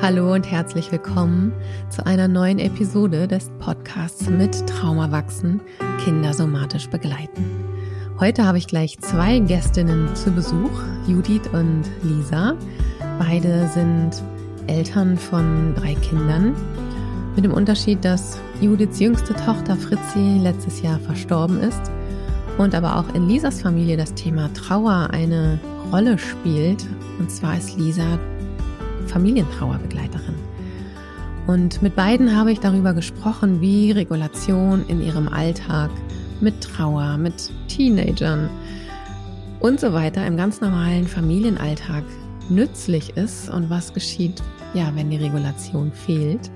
Hallo und herzlich willkommen zu einer neuen Episode des Podcasts mit Trauma wachsen, Kinder somatisch begleiten. Heute habe ich gleich zwei Gästinnen zu Besuch, Judith und Lisa. Beide sind Eltern von drei Kindern. Mit dem Unterschied, dass Judiths jüngste Tochter Fritzi letztes Jahr verstorben ist und aber auch in Lisas Familie das Thema Trauer eine Rolle spielt. Und zwar ist Lisa Familientrauerbegleiterin. Und mit beiden habe ich darüber gesprochen, wie Regulation in ihrem Alltag mit Trauer, mit Teenagern und so weiter im ganz normalen Familienalltag nützlich ist und was geschieht, ja, wenn die Regulation fehlt.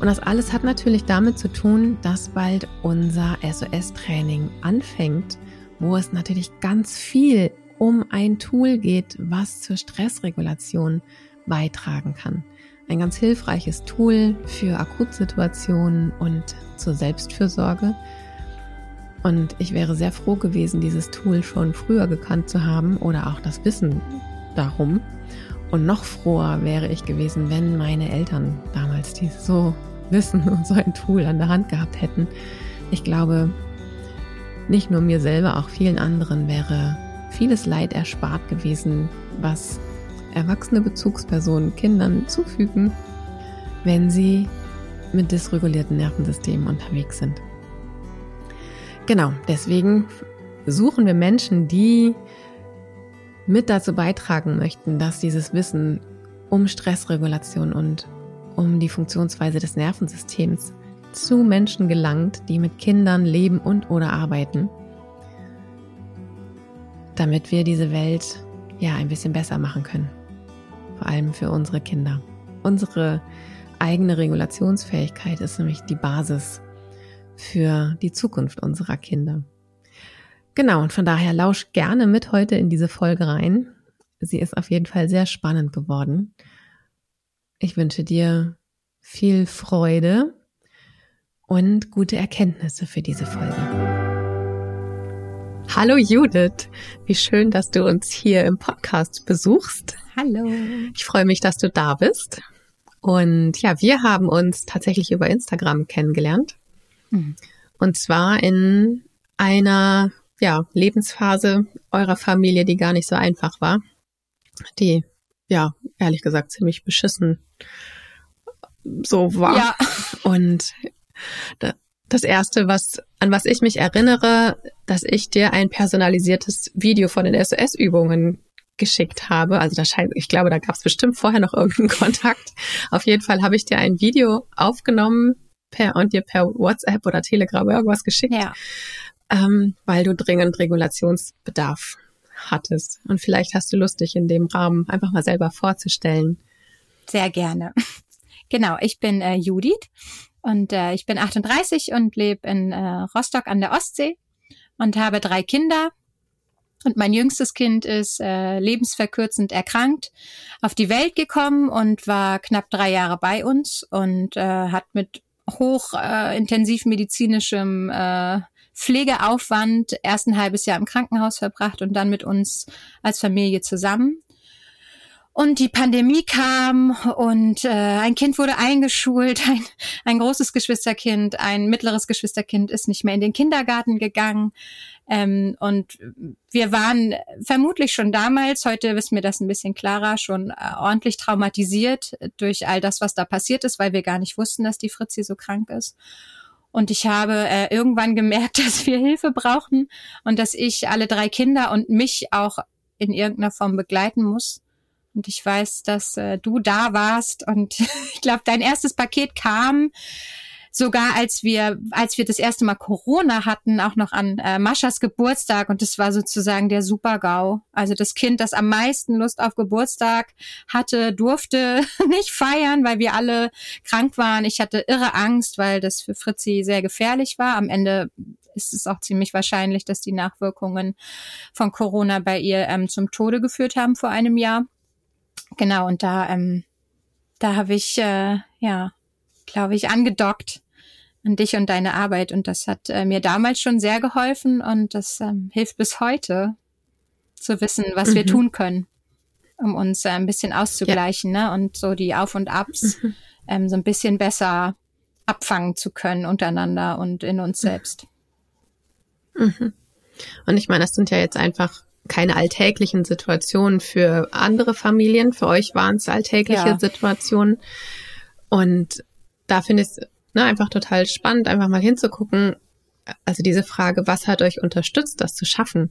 Und das alles hat natürlich damit zu tun, dass bald unser SOS-Training anfängt, wo es natürlich ganz viel um ein Tool geht, was zur Stressregulation beitragen kann. Ein ganz hilfreiches Tool für Akutsituationen und zur Selbstfürsorge. Und ich wäre sehr froh gewesen, dieses Tool schon früher gekannt zu haben oder auch das Wissen darum. Und noch froher wäre ich gewesen, wenn meine Eltern damals dieses so Wissen und so ein Tool an der Hand gehabt hätten. Ich glaube, nicht nur mir selber, auch vielen anderen wäre vieles Leid erspart gewesen, was erwachsene Bezugspersonen Kindern zufügen, wenn sie mit dysregulierten Nervensystemen unterwegs sind. Genau, deswegen suchen wir Menschen, die mit dazu beitragen möchten, dass dieses Wissen um Stressregulation und um die Funktionsweise des Nervensystems zu Menschen gelangt, die mit Kindern leben und oder arbeiten, damit wir diese Welt ja ein bisschen besser machen können vor allem für unsere Kinder. Unsere eigene Regulationsfähigkeit ist nämlich die Basis für die Zukunft unserer Kinder. Genau, und von daher lausch gerne mit heute in diese Folge rein. Sie ist auf jeden Fall sehr spannend geworden. Ich wünsche dir viel Freude und gute Erkenntnisse für diese Folge. Hallo Judith, wie schön, dass du uns hier im Podcast besuchst. Hallo. Ich freue mich, dass du da bist. Und ja, wir haben uns tatsächlich über Instagram kennengelernt. Mhm. Und zwar in einer ja, Lebensphase eurer Familie, die gar nicht so einfach war. Die, ja, ehrlich gesagt, ziemlich beschissen so war. Ja. Und da, das erste, was, an was ich mich erinnere, dass ich dir ein personalisiertes Video von den SOS-Übungen geschickt habe. Also da scheint, ich glaube, da gab es bestimmt vorher noch irgendeinen Kontakt. Auf jeden Fall habe ich dir ein Video aufgenommen per und dir per WhatsApp oder Telegram irgendwas geschickt, ja. ähm, weil du dringend Regulationsbedarf hattest. Und vielleicht hast du Lust, dich in dem Rahmen einfach mal selber vorzustellen. Sehr gerne. Genau, ich bin äh, Judith und äh, ich bin 38 und lebe in äh, Rostock an der Ostsee und habe drei Kinder. Und mein jüngstes Kind ist äh, lebensverkürzend erkrankt, auf die Welt gekommen und war knapp drei Jahre bei uns und äh, hat mit hoch äh, medizinischem äh, Pflegeaufwand erst ein halbes Jahr im Krankenhaus verbracht und dann mit uns als Familie zusammen. Und die Pandemie kam und äh, ein Kind wurde eingeschult, ein, ein großes Geschwisterkind, ein mittleres Geschwisterkind ist nicht mehr in den Kindergarten gegangen. Ähm, und wir waren vermutlich schon damals, heute wissen wir das ein bisschen klarer, schon äh, ordentlich traumatisiert durch all das, was da passiert ist, weil wir gar nicht wussten, dass die Fritzi so krank ist. Und ich habe äh, irgendwann gemerkt, dass wir Hilfe brauchen und dass ich alle drei Kinder und mich auch in irgendeiner Form begleiten muss. Und ich weiß, dass äh, du da warst und ich glaube, dein erstes Paket kam sogar als wir als wir das erste Mal Corona hatten, auch noch an äh, Maschas Geburtstag und das war sozusagen der Super-GAU. Also das Kind, das am meisten Lust auf Geburtstag hatte, durfte nicht feiern, weil wir alle krank waren. Ich hatte irre Angst, weil das für Fritzi sehr gefährlich war. Am Ende ist es auch ziemlich wahrscheinlich, dass die Nachwirkungen von Corona bei ihr ähm, zum Tode geführt haben vor einem Jahr. Genau, und da, ähm, da habe ich, äh, ja, glaube ich, angedockt an dich und deine Arbeit. Und das hat äh, mir damals schon sehr geholfen und das ähm, hilft bis heute zu wissen, was mhm. wir tun können. um uns äh, ein bisschen auszugleichen, ja. ne? Und so die Auf und Abs mhm. ähm, so ein bisschen besser abfangen zu können untereinander und in uns selbst. Mhm. Und ich meine, das sind ja jetzt einfach keine alltäglichen Situationen für andere Familien. Für euch waren es alltägliche ja. Situationen. Und da finde ich es ne, einfach total spannend, einfach mal hinzugucken. Also diese Frage, was hat euch unterstützt, das zu schaffen,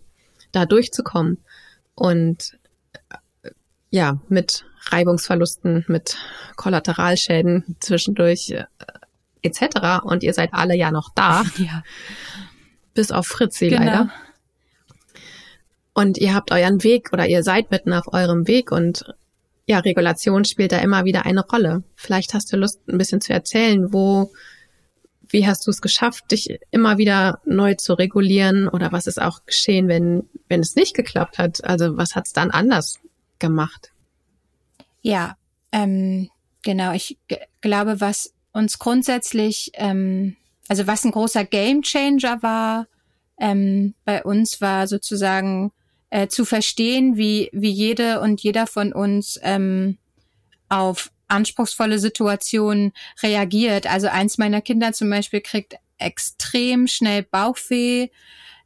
da durchzukommen? Und ja, mit Reibungsverlusten, mit Kollateralschäden zwischendurch äh, etc. Und ihr seid alle ja noch da. Ja. Bis auf Fritzi genau. leider. Und ihr habt euren Weg oder ihr seid mitten auf eurem Weg und ja, Regulation spielt da immer wieder eine Rolle. Vielleicht hast du Lust, ein bisschen zu erzählen, wo, wie hast du es geschafft, dich immer wieder neu zu regulieren oder was ist auch geschehen, wenn, wenn es nicht geklappt hat? Also was hat es dann anders gemacht? Ja, ähm, genau. Ich glaube, was uns grundsätzlich, ähm, also was ein großer Gamechanger war, ähm, bei uns war sozusagen äh, zu verstehen, wie, wie jede und jeder von uns ähm, auf anspruchsvolle Situationen reagiert. Also eins meiner Kinder zum Beispiel kriegt extrem schnell Bauchweh,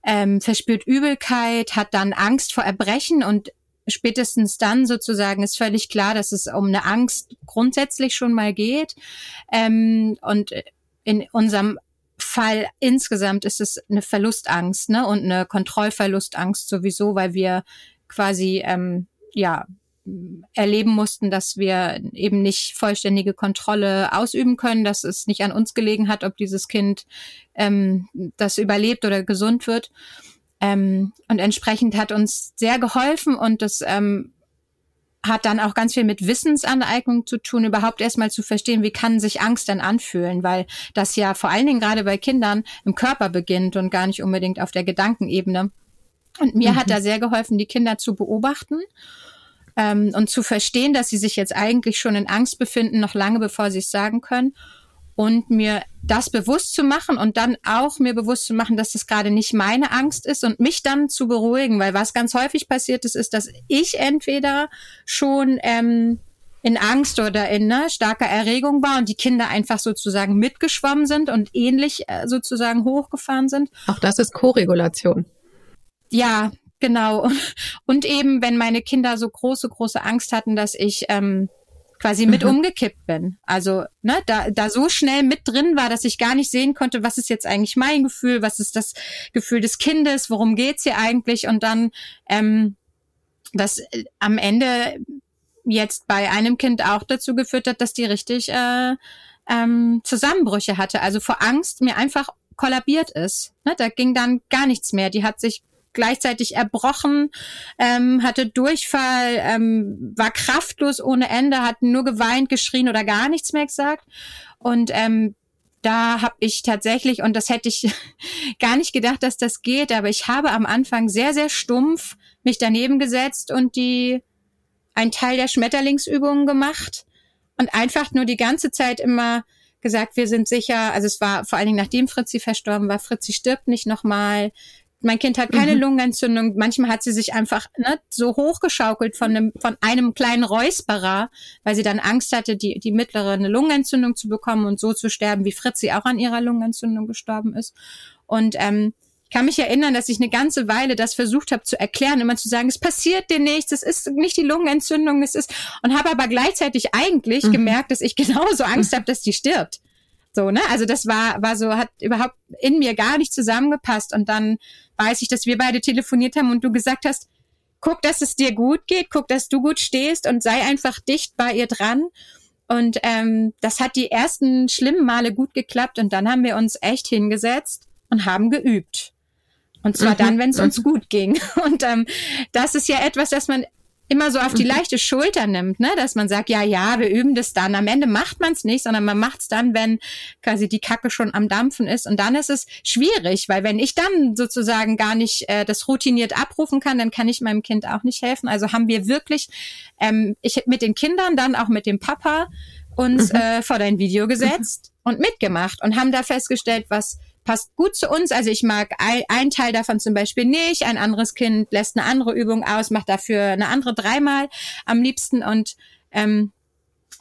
ähm, verspürt Übelkeit, hat dann Angst vor Erbrechen und spätestens dann sozusagen ist völlig klar, dass es um eine Angst grundsätzlich schon mal geht. Ähm, und in unserem Fall insgesamt ist es eine Verlustangst ne? und eine Kontrollverlustangst sowieso, weil wir quasi ähm, ja erleben mussten, dass wir eben nicht vollständige Kontrolle ausüben können, dass es nicht an uns gelegen hat, ob dieses Kind ähm, das überlebt oder gesund wird. Ähm, und entsprechend hat uns sehr geholfen und das ähm, hat dann auch ganz viel mit Wissensaneignung zu tun, überhaupt erstmal zu verstehen, wie kann sich Angst denn anfühlen, weil das ja vor allen Dingen gerade bei Kindern im Körper beginnt und gar nicht unbedingt auf der Gedankenebene. Und mir mhm. hat da sehr geholfen, die Kinder zu beobachten ähm, und zu verstehen, dass sie sich jetzt eigentlich schon in Angst befinden, noch lange bevor sie es sagen können und mir das bewusst zu machen und dann auch mir bewusst zu machen, dass das gerade nicht meine Angst ist und mich dann zu beruhigen, weil was ganz häufig passiert ist, ist, dass ich entweder schon ähm, in Angst oder in ne, starker Erregung war und die Kinder einfach sozusagen mitgeschwommen sind und ähnlich äh, sozusagen hochgefahren sind. Auch das ist Koregulation. Ja, genau. Und eben, wenn meine Kinder so große, große Angst hatten, dass ich ähm, quasi mit mhm. umgekippt bin. Also, ne, da, da so schnell mit drin war, dass ich gar nicht sehen konnte, was ist jetzt eigentlich mein Gefühl, was ist das Gefühl des Kindes, worum geht's hier eigentlich? Und dann, ähm, das äh, am Ende jetzt bei einem Kind auch dazu geführt hat, dass die richtig äh, ähm, Zusammenbrüche hatte. Also vor Angst mir einfach kollabiert ist. Ne, da ging dann gar nichts mehr. Die hat sich gleichzeitig erbrochen, ähm, hatte Durchfall, ähm, war kraftlos ohne Ende, hat nur geweint, geschrien oder gar nichts mehr gesagt. Und ähm, da habe ich tatsächlich, und das hätte ich gar nicht gedacht, dass das geht, aber ich habe am Anfang sehr, sehr stumpf mich daneben gesetzt und die ein Teil der Schmetterlingsübungen gemacht und einfach nur die ganze Zeit immer gesagt, wir sind sicher, also es war vor allen Dingen nachdem Fritzi verstorben war, Fritzi stirbt nicht nochmal, mein Kind hat keine mhm. Lungenentzündung. Manchmal hat sie sich einfach ne, so hochgeschaukelt von einem, von einem kleinen Räusperer, weil sie dann Angst hatte, die, die mittlere eine Lungenentzündung zu bekommen und so zu sterben, wie Fritzi auch an ihrer Lungenentzündung gestorben ist. Und ähm, ich kann mich erinnern, dass ich eine ganze Weile das versucht habe zu erklären, immer zu sagen, es passiert dir nichts, es ist nicht die Lungenentzündung, es ist und habe aber gleichzeitig eigentlich mhm. gemerkt, dass ich genauso Angst habe, dass die stirbt. So, ne? Also das war, war so, hat überhaupt in mir gar nicht zusammengepasst. Und dann weiß ich, dass wir beide telefoniert haben und du gesagt hast, guck, dass es dir gut geht, guck, dass du gut stehst und sei einfach dicht bei ihr dran. Und ähm, das hat die ersten schlimmen Male gut geklappt und dann haben wir uns echt hingesetzt und haben geübt. Und zwar mhm. dann, wenn es uns mhm. gut ging. Und ähm, das ist ja etwas, das man immer so auf die mhm. leichte Schulter nimmt, ne? dass man sagt, ja, ja, wir üben das dann. Am Ende macht man es nicht, sondern man macht es dann, wenn quasi die Kacke schon am Dampfen ist. Und dann ist es schwierig, weil wenn ich dann sozusagen gar nicht äh, das routiniert abrufen kann, dann kann ich meinem Kind auch nicht helfen. Also haben wir wirklich ähm, ich mit den Kindern, dann auch mit dem Papa uns mhm. äh, vor dein Video gesetzt mhm. und mitgemacht und haben da festgestellt, was passt gut zu uns. Also ich mag ein, ein Teil davon zum Beispiel nicht, ein anderes Kind lässt eine andere Übung aus, macht dafür eine andere dreimal am liebsten und ähm,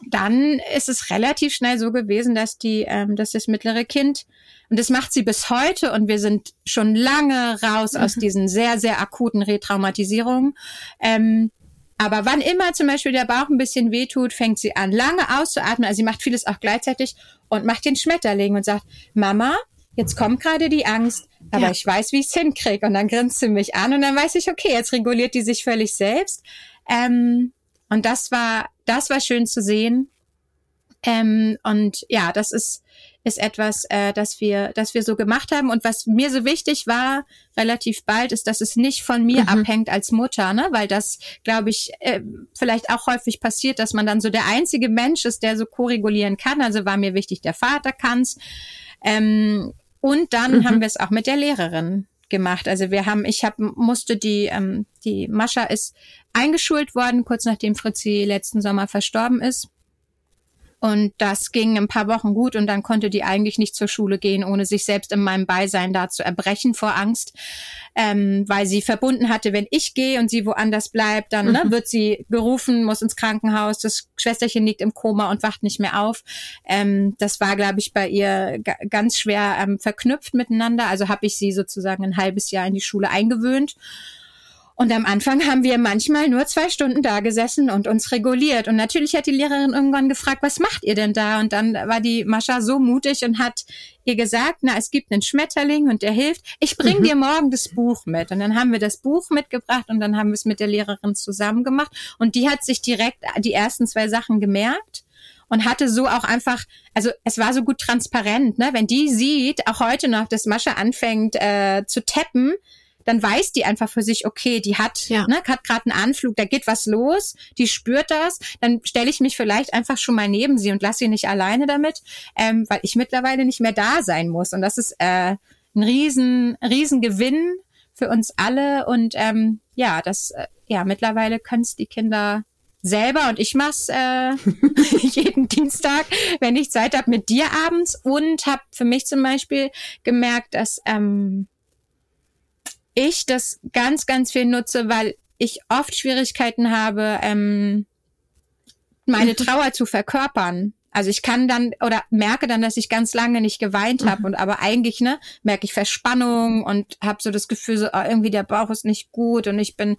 dann ist es relativ schnell so gewesen, dass die, ähm, dass das mittlere Kind und das macht sie bis heute und wir sind schon lange raus aus mhm. diesen sehr sehr akuten Retraumatisierungen. Ähm, aber wann immer zum Beispiel der Bauch ein bisschen wehtut, fängt sie an, lange auszuatmen. Also sie macht vieles auch gleichzeitig und macht den Schmetterling und sagt, Mama, jetzt kommt gerade die Angst, aber ja. ich weiß, wie ich es hinkriege. Und dann grinst sie mich an und dann weiß ich, okay, jetzt reguliert die sich völlig selbst. Ähm, und das war, das war schön zu sehen. Ähm, und ja, das ist, ist etwas, äh, das wir, das wir so gemacht haben. Und was mir so wichtig war, relativ bald, ist, dass es nicht von mir mhm. abhängt als Mutter, ne? Weil das, glaube ich, äh, vielleicht auch häufig passiert, dass man dann so der einzige Mensch ist, der so koregulieren kann. Also war mir wichtig, der Vater kann's. Ähm, und dann mhm. haben wir es auch mit der Lehrerin gemacht. Also wir haben, ich habe musste die ähm, die Mascha ist eingeschult worden kurz nachdem Fritzi letzten Sommer verstorben ist. Und das ging ein paar Wochen gut und dann konnte die eigentlich nicht zur Schule gehen, ohne sich selbst in meinem Beisein da zu erbrechen vor Angst, ähm, weil sie verbunden hatte, wenn ich gehe und sie woanders bleibt, dann ne, mhm. wird sie gerufen, muss ins Krankenhaus, das Schwesterchen liegt im Koma und wacht nicht mehr auf. Ähm, das war, glaube ich, bei ihr ganz schwer ähm, verknüpft miteinander. Also habe ich sie sozusagen ein halbes Jahr in die Schule eingewöhnt. Und am Anfang haben wir manchmal nur zwei Stunden da gesessen und uns reguliert. Und natürlich hat die Lehrerin irgendwann gefragt, was macht ihr denn da? Und dann war die Mascha so mutig und hat ihr gesagt, na, es gibt einen Schmetterling und der hilft. Ich bring mhm. dir morgen das Buch mit. Und dann haben wir das Buch mitgebracht und dann haben wir es mit der Lehrerin zusammen gemacht. Und die hat sich direkt die ersten zwei Sachen gemerkt und hatte so auch einfach, also es war so gut transparent, ne? Wenn die sieht, auch heute noch, dass Mascha anfängt äh, zu tappen, dann weiß die einfach für sich, okay, die hat, ja. ne, hat gerade einen Anflug, da geht was los, die spürt das, dann stelle ich mich vielleicht einfach schon mal neben sie und lasse sie nicht alleine damit, ähm, weil ich mittlerweile nicht mehr da sein muss. Und das ist äh, ein riesen, riesen Gewinn für uns alle. Und ähm, ja, das, äh, ja, mittlerweile können es die Kinder selber und ich mach's äh, jeden Dienstag, wenn ich Zeit habe, mit dir abends und habe für mich zum Beispiel gemerkt, dass ähm, ich das ganz, ganz viel nutze, weil ich oft Schwierigkeiten habe, ähm, meine Trauer zu verkörpern. Also ich kann dann oder merke dann, dass ich ganz lange nicht geweint habe mhm. und aber eigentlich ne merke ich Verspannung und habe so das Gefühl so oh, irgendwie der Bauch ist nicht gut und ich bin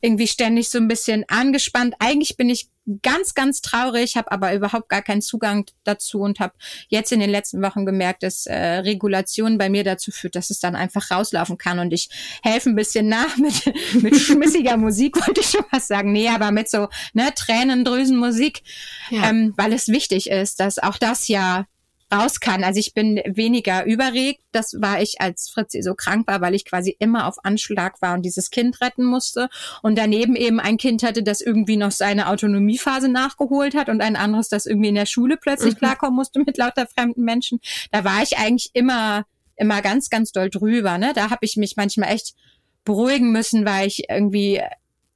irgendwie ständig so ein bisschen angespannt. Eigentlich bin ich ganz, ganz traurig, habe aber überhaupt gar keinen Zugang dazu und habe jetzt in den letzten Wochen gemerkt, dass äh, Regulation bei mir dazu führt, dass es dann einfach rauslaufen kann und ich helfe ein bisschen nach mit, mit schmissiger Musik, wollte ich schon was sagen. Nee, aber mit so ne, Tränendrüsenmusik, ja. ähm, weil es wichtig ist, dass auch das ja raus kann. Also ich bin weniger überregt. Das war ich, als Fritzi so krank war, weil ich quasi immer auf Anschlag war und dieses Kind retten musste. Und daneben eben ein Kind hatte, das irgendwie noch seine Autonomiephase nachgeholt hat und ein anderes, das irgendwie in der Schule plötzlich mhm. klarkommen musste mit lauter fremden Menschen. Da war ich eigentlich immer, immer ganz, ganz doll drüber. Ne? Da habe ich mich manchmal echt beruhigen müssen, weil ich irgendwie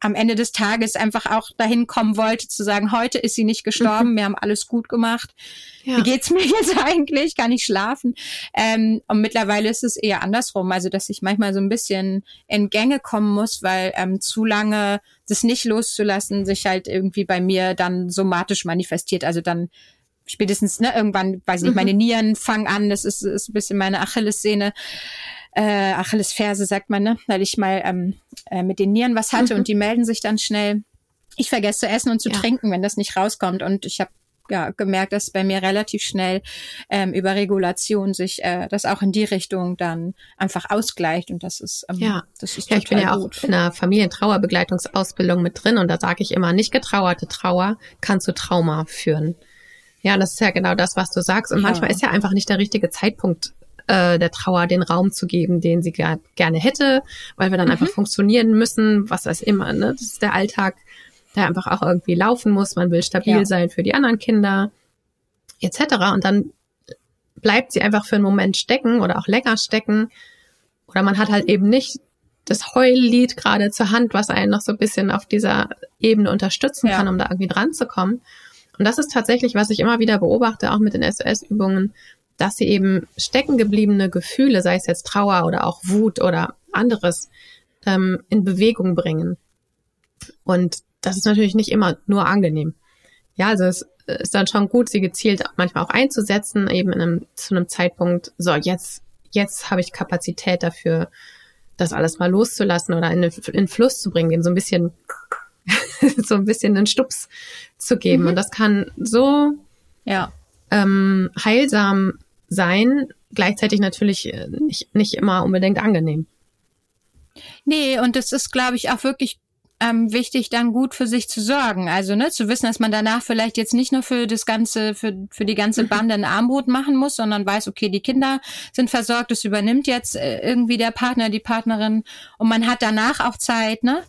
am Ende des Tages einfach auch dahin kommen wollte, zu sagen, heute ist sie nicht gestorben, mhm. wir haben alles gut gemacht. Ja. Wie geht's mir jetzt eigentlich? Kann ich schlafen? Ähm, und mittlerweile ist es eher andersrum, also dass ich manchmal so ein bisschen in Gänge kommen muss, weil ähm, zu lange das nicht loszulassen sich halt irgendwie bei mir dann somatisch manifestiert. Also dann spätestens, ne, irgendwann, weiß ich nicht, meine mhm. Nieren fangen an, das ist, ist ein bisschen meine Achillessehne äh, Achillesferse, sagt man, ne? weil ich mal ähm, äh, mit den Nieren was hatte mhm. und die melden sich dann schnell. Ich vergesse zu essen und zu ja. trinken, wenn das nicht rauskommt. Und ich habe ja, gemerkt, dass bei mir relativ schnell ähm, über Regulation sich äh, das auch in die Richtung dann einfach ausgleicht und das ist ähm, ja, das ist ja ich bin ja auch in einer Familientrauerbegleitungsausbildung mit drin und da sage ich immer, nicht getrauerte Trauer kann zu Trauma führen. Ja, das ist ja genau das, was du sagst und ja. manchmal ist ja einfach nicht der richtige Zeitpunkt äh, der Trauer den Raum zu geben, den sie ger gerne hätte, weil wir dann mhm. einfach funktionieren müssen, was das immer, ne? Das ist der Alltag, der einfach auch irgendwie laufen muss. Man will stabil ja. sein für die anderen Kinder, etc. Und dann bleibt sie einfach für einen Moment stecken oder auch länger stecken. Oder man hat halt eben nicht das Heullied gerade zur Hand, was einen noch so ein bisschen auf dieser Ebene unterstützen ja. kann, um da irgendwie dran zu kommen. Und das ist tatsächlich, was ich immer wieder beobachte, auch mit den SOS-Übungen, dass sie eben stecken gebliebene Gefühle, sei es jetzt Trauer oder auch Wut oder anderes, ähm, in Bewegung bringen. Und das ist natürlich nicht immer nur angenehm. Ja, also es ist dann schon gut, sie gezielt manchmal auch einzusetzen, eben in einem, zu einem Zeitpunkt, so jetzt, jetzt habe ich Kapazität dafür, das alles mal loszulassen oder in den, in den Fluss zu bringen, dem so ein bisschen, so ein bisschen einen Stups zu geben. Mhm. Und das kann so ja. ähm, heilsam sein, gleichzeitig natürlich äh, nicht, nicht immer unbedingt angenehm. Nee, und es ist, glaube ich, auch wirklich ähm, wichtig, dann gut für sich zu sorgen. Also ne, zu wissen, dass man danach vielleicht jetzt nicht nur für das ganze, für, für die ganze. Bande ein Armbrot machen muss, sondern weiß, okay, die Kinder sind versorgt, es übernimmt jetzt äh, irgendwie der Partner, die Partnerin und man hat danach auch Zeit, ne?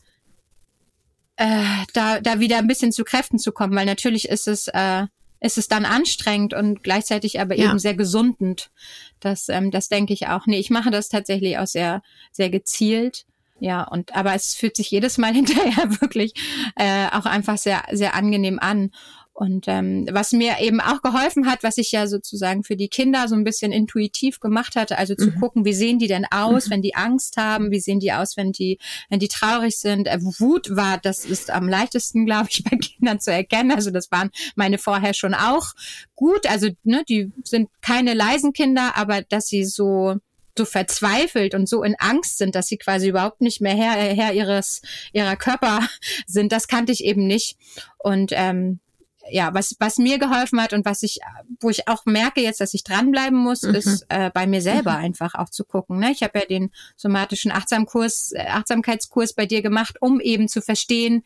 Äh, da, da wieder ein bisschen zu Kräften zu kommen, weil natürlich ist es, äh, ist es dann anstrengend und gleichzeitig aber ja. eben sehr gesundend. Das, ähm, das denke ich auch. Nee, ich mache das tatsächlich auch sehr, sehr gezielt. Ja, und aber es fühlt sich jedes Mal hinterher wirklich äh, auch einfach sehr, sehr angenehm an. Und ähm, was mir eben auch geholfen hat, was ich ja sozusagen für die Kinder so ein bisschen intuitiv gemacht hatte, also zu mhm. gucken, wie sehen die denn aus, mhm. wenn die Angst haben, wie sehen die aus, wenn die, wenn die traurig sind. Äh, Wut war, das ist am leichtesten, glaube ich, bei Kindern zu erkennen. Also das waren meine vorher schon auch gut. Also ne, die sind keine leisen Kinder, aber dass sie so so verzweifelt und so in Angst sind, dass sie quasi überhaupt nicht mehr Herr, Herr ihres ihrer Körper sind, das kannte ich eben nicht. Und ähm, ja, was, was mir geholfen hat und was ich, wo ich auch merke jetzt, dass ich dranbleiben muss, mhm. ist äh, bei mir selber mhm. einfach auch zu gucken. Ne? Ich habe ja den somatischen Achtsamkurs, äh, Achtsamkeitskurs bei dir gemacht, um eben zu verstehen,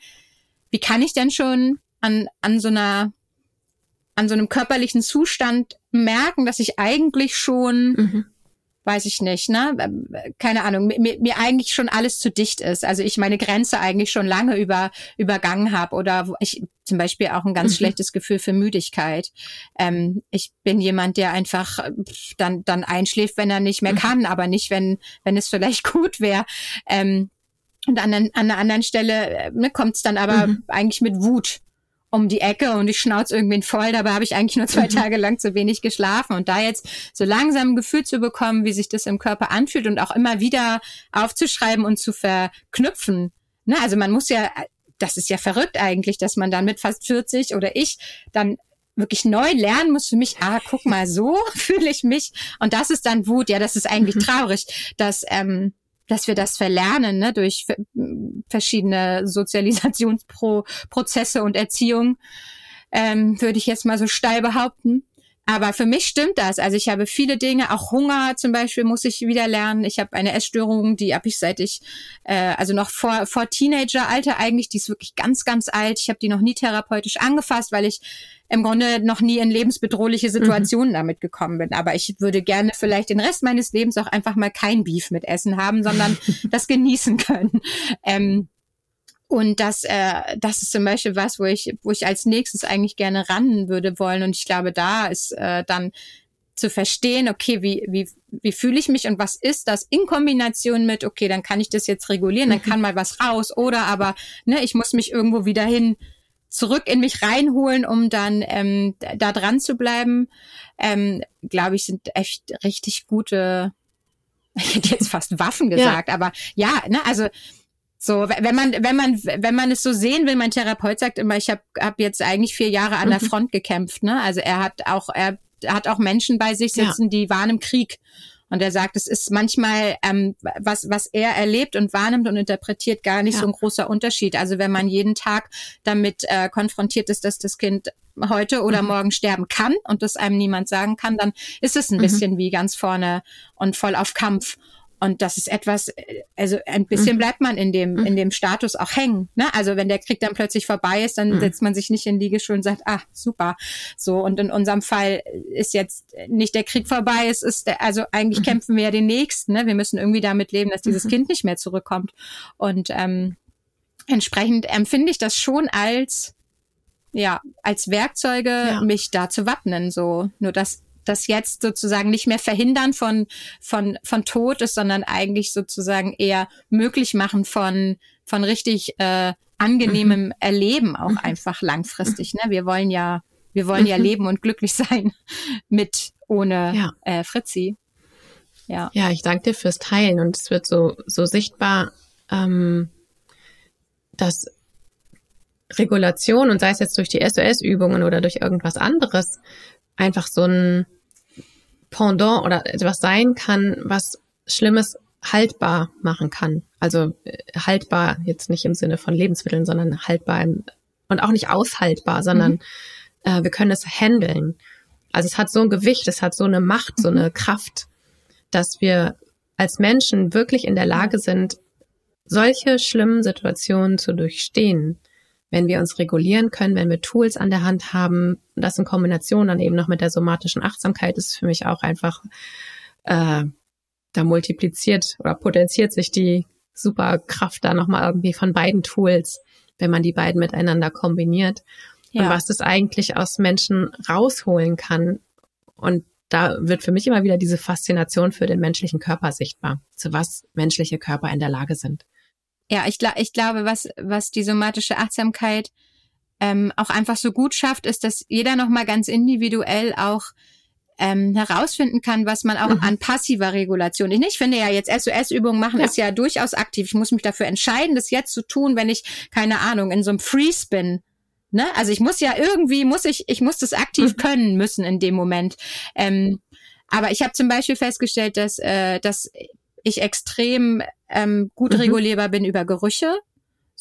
wie kann ich denn schon an, an so einer, an so einem körperlichen Zustand merken, dass ich eigentlich schon mhm weiß ich nicht, ne? Keine Ahnung, mir, mir eigentlich schon alles zu dicht ist. Also ich meine Grenze eigentlich schon lange über, übergangen habe oder ich zum Beispiel auch ein ganz mhm. schlechtes Gefühl für Müdigkeit. Ähm, ich bin jemand, der einfach dann, dann einschläft, wenn er nicht mehr mhm. kann, aber nicht, wenn, wenn es vielleicht gut wäre. Ähm, und an, an einer anderen Stelle äh, ne, kommt es dann aber mhm. eigentlich mit Wut um die Ecke und ich schnauze irgendwen voll. Dabei habe ich eigentlich nur zwei mhm. Tage lang zu wenig geschlafen. Und da jetzt so langsam ein Gefühl zu bekommen, wie sich das im Körper anfühlt und auch immer wieder aufzuschreiben und zu verknüpfen. Ne? Also man muss ja, das ist ja verrückt eigentlich, dass man dann mit fast 40 oder ich dann wirklich neu lernen muss für mich, ah, guck mal, so fühle ich mich. Und das ist dann Wut, ja, das ist eigentlich mhm. traurig, dass ähm, dass wir das verlernen, ne, durch verschiedene Sozialisationsprozesse und Erziehung, ähm, würde ich jetzt mal so steil behaupten. Aber für mich stimmt das. Also ich habe viele Dinge, auch Hunger zum Beispiel muss ich wieder lernen. Ich habe eine Essstörung, die habe ich seit ich, äh, also noch vor, vor Teenageralter eigentlich, die ist wirklich ganz, ganz alt. Ich habe die noch nie therapeutisch angefasst, weil ich im Grunde noch nie in lebensbedrohliche Situationen mhm. damit gekommen bin. Aber ich würde gerne vielleicht den Rest meines Lebens auch einfach mal kein Beef mit Essen haben, sondern das genießen können. Ähm, und das, äh, das ist zum Beispiel was, wo ich, wo ich als nächstes eigentlich gerne ran würde wollen. Und ich glaube, da ist äh, dann zu verstehen, okay, wie, wie, wie fühle ich mich und was ist das in Kombination mit, okay, dann kann ich das jetzt regulieren, dann mhm. kann mal was raus oder aber, ne, ich muss mich irgendwo wieder hin zurück in mich reinholen, um dann ähm, da dran zu bleiben, ähm, glaube ich, sind echt richtig gute, ich hätte jetzt fast Waffen gesagt, ja. aber ja, ne, also so, wenn man, wenn man, wenn man es so sehen will, mein Therapeut sagt immer, ich habe hab jetzt eigentlich vier Jahre an der mhm. Front gekämpft. Ne? Also er hat auch, er hat auch Menschen bei sich sitzen, ja. die waren im Krieg. Und er sagt, es ist manchmal, ähm, was, was er erlebt und wahrnimmt und interpretiert, gar nicht ja. so ein großer Unterschied. Also wenn man jeden Tag damit äh, konfrontiert ist, dass das Kind heute oder mhm. morgen sterben kann und das einem niemand sagen kann, dann ist es ein mhm. bisschen wie ganz vorne und voll auf Kampf. Und das ist etwas, also ein bisschen mhm. bleibt man in dem, mhm. in dem Status auch hängen. Ne? Also wenn der Krieg dann plötzlich vorbei ist, dann mhm. setzt man sich nicht in die Liegestuhl und sagt, ah, super. So, und in unserem Fall ist jetzt nicht der Krieg vorbei, es ist, der, also eigentlich mhm. kämpfen wir ja den nächsten. Ne? Wir müssen irgendwie damit leben, dass dieses mhm. Kind nicht mehr zurückkommt. Und ähm, entsprechend empfinde ich das schon als, ja, als Werkzeuge, ja. mich da zu wappnen. So, nur dass das jetzt sozusagen nicht mehr verhindern von, von, von Tod ist, sondern eigentlich sozusagen eher möglich machen von, von richtig äh, angenehmem mhm. Erleben auch mhm. einfach langfristig. Ne? Wir wollen ja, wir wollen ja mhm. leben und glücklich sein mit, ohne ja. äh, Fritzi. Ja. ja, ich danke dir fürs Teilen und es wird so, so sichtbar, ähm, dass Regulation und sei es jetzt durch die SOS-Übungen oder durch irgendwas anderes einfach so ein Pendant oder etwas sein kann, was Schlimmes haltbar machen kann. Also äh, haltbar jetzt nicht im Sinne von Lebensmitteln, sondern haltbar im, und auch nicht aushaltbar, sondern mhm. äh, wir können es handeln. Also es hat so ein Gewicht, es hat so eine Macht, so eine mhm. Kraft, dass wir als Menschen wirklich in der Lage sind, solche schlimmen Situationen zu durchstehen, wenn wir uns regulieren können, wenn wir Tools an der Hand haben, das in Kombination dann eben noch mit der somatischen Achtsamkeit ist für mich auch einfach, äh, da multipliziert oder potenziert sich die Superkraft da nochmal irgendwie von beiden Tools, wenn man die beiden miteinander kombiniert. Ja. Und was das eigentlich aus Menschen rausholen kann. Und da wird für mich immer wieder diese Faszination für den menschlichen Körper sichtbar, zu was menschliche Körper in der Lage sind. Ja, ich, ich glaube, was, was die somatische Achtsamkeit ähm, auch einfach so gut schafft, ist, dass jeder nochmal ganz individuell auch ähm, herausfinden kann, was man auch mhm. an passiver Regulation. Ich, ich finde ja jetzt SOS-Übungen machen ja. ist ja durchaus aktiv. Ich muss mich dafür entscheiden, das jetzt zu tun, wenn ich keine Ahnung in so einem Freeze bin. Ne? Also ich muss ja irgendwie muss ich ich muss das aktiv mhm. können müssen in dem Moment. Ähm, aber ich habe zum Beispiel festgestellt, dass äh, dass ich extrem ähm, gut mhm. regulierbar bin über Gerüche.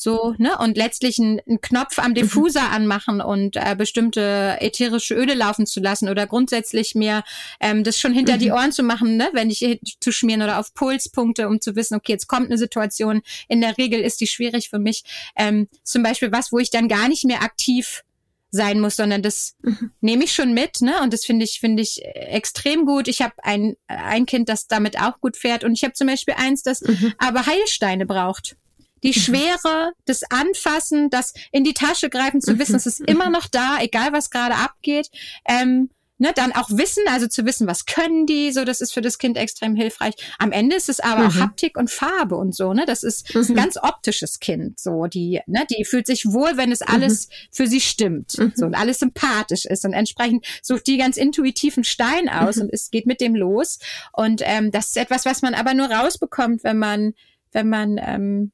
So, ne? Und letztlich einen, einen Knopf am mhm. Diffuser mhm. anmachen und äh, bestimmte ätherische Öle laufen zu lassen oder grundsätzlich mir ähm, das schon hinter mhm. die Ohren zu machen, ne? wenn ich zu schmieren oder auf Pulspunkte, um zu wissen, okay, jetzt kommt eine Situation. In der Regel ist die schwierig für mich. Ähm, zum Beispiel was, wo ich dann gar nicht mehr aktiv sein muss, sondern das mhm. nehme ich schon mit, ne? Und das finde ich finde ich extrem gut. Ich habe ein ein Kind, das damit auch gut fährt, und ich habe zum Beispiel eins, das mhm. aber Heilsteine braucht. Die mhm. Schwere, das Anfassen, das in die Tasche greifen, zu wissen, es ist immer noch da, egal was gerade abgeht. Ähm, ne, dann auch wissen, also zu wissen, was können die, so das ist für das Kind extrem hilfreich. Am Ende ist es aber mhm. auch Haptik und Farbe und so, ne? Das ist, mhm. ist, ein mhm. ganz optisches Kind, so die, ne, die fühlt sich wohl, wenn es alles mhm. für sie stimmt, mhm. so und alles sympathisch ist und entsprechend sucht die ganz intuitiven Stein aus mhm. und es geht mit dem los und ähm, das ist etwas, was man aber nur rausbekommt, wenn man wenn man ähm,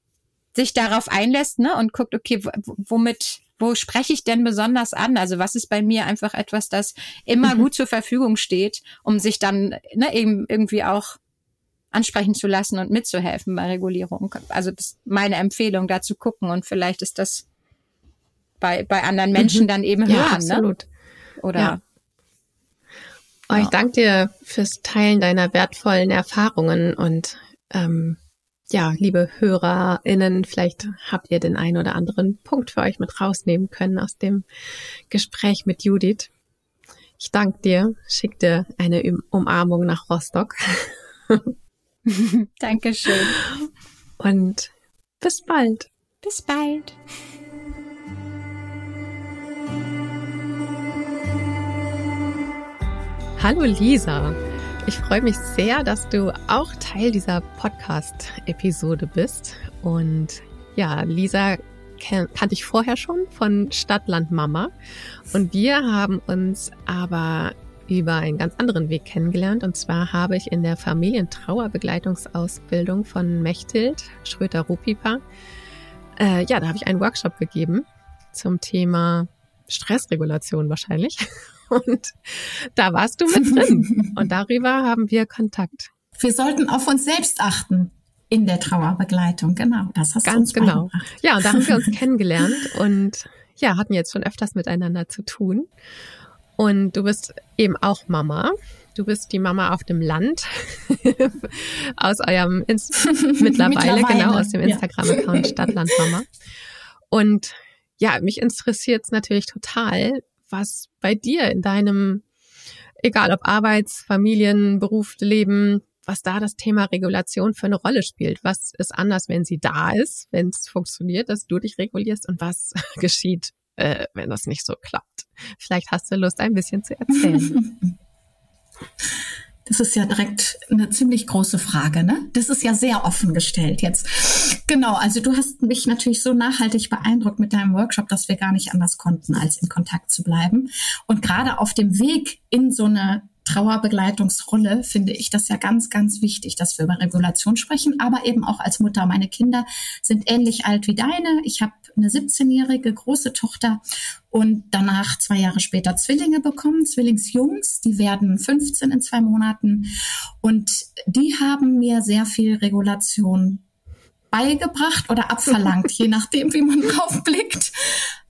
sich darauf einlässt ne, und guckt, okay, womit wo spreche ich denn besonders an? Also was ist bei mir einfach etwas, das immer mhm. gut zur Verfügung steht, um sich dann ne, eben irgendwie auch ansprechen zu lassen und mitzuhelfen bei Regulierung. Also das ist meine Empfehlung, da zu gucken und vielleicht ist das bei, bei anderen mhm. Menschen mhm. dann eben ja, hören. Ne? Absolut. Ne? Oder ja. Oh, ich danke dir fürs Teilen deiner wertvollen Erfahrungen und ähm, ja, liebe HörerInnen, vielleicht habt ihr den einen oder anderen Punkt für euch mit rausnehmen können aus dem Gespräch mit Judith. Ich danke dir, schick dir eine Umarmung nach Rostock. Dankeschön. Und bis bald. Bis bald. Hallo Lisa. Ich freue mich sehr, dass du auch Teil dieser Podcast-Episode bist. Und ja, Lisa kan kannte ich vorher schon von Stadtland Mama. Und wir haben uns aber über einen ganz anderen Weg kennengelernt. Und zwar habe ich in der Familientrauerbegleitungsausbildung von Mechthild Schröter-Rupipa, äh, ja, da habe ich einen Workshop gegeben zum Thema Stressregulation wahrscheinlich. Und da warst du mit drin. Und darüber haben wir Kontakt. Wir sollten auf uns selbst achten in der Trauerbegleitung. Genau, das hast Ganz du uns genau. Ja, und da haben wir uns kennengelernt und ja, hatten jetzt schon öfters miteinander zu tun. Und du bist eben auch Mama. Du bist die Mama auf dem Land aus eurem Inst mittlerweile, mittlerweile, genau, aus dem Instagram-Account Stadtlandmama. Und ja, mich interessiert es natürlich total, was bei dir in deinem, egal ob Arbeits-, Familien-, Beruf, Leben, was da das Thema Regulation für eine Rolle spielt. Was ist anders, wenn sie da ist, wenn es funktioniert, dass du dich regulierst und was geschieht, äh, wenn das nicht so klappt. Vielleicht hast du Lust, ein bisschen zu erzählen. Das ist ja direkt eine ziemlich große Frage, ne? Das ist ja sehr offen gestellt jetzt. Genau, also du hast mich natürlich so nachhaltig beeindruckt mit deinem Workshop, dass wir gar nicht anders konnten, als in Kontakt zu bleiben. Und gerade auf dem Weg in so eine Trauerbegleitungsrolle finde ich das ja ganz, ganz wichtig, dass wir über Regulation sprechen, aber eben auch als Mutter. Meine Kinder sind ähnlich alt wie deine. Ich habe eine 17-jährige große Tochter und danach zwei Jahre später Zwillinge bekommen, Zwillingsjungs. Die werden 15 in zwei Monaten und die haben mir sehr viel Regulation beigebracht oder abverlangt, je nachdem, wie man drauf blickt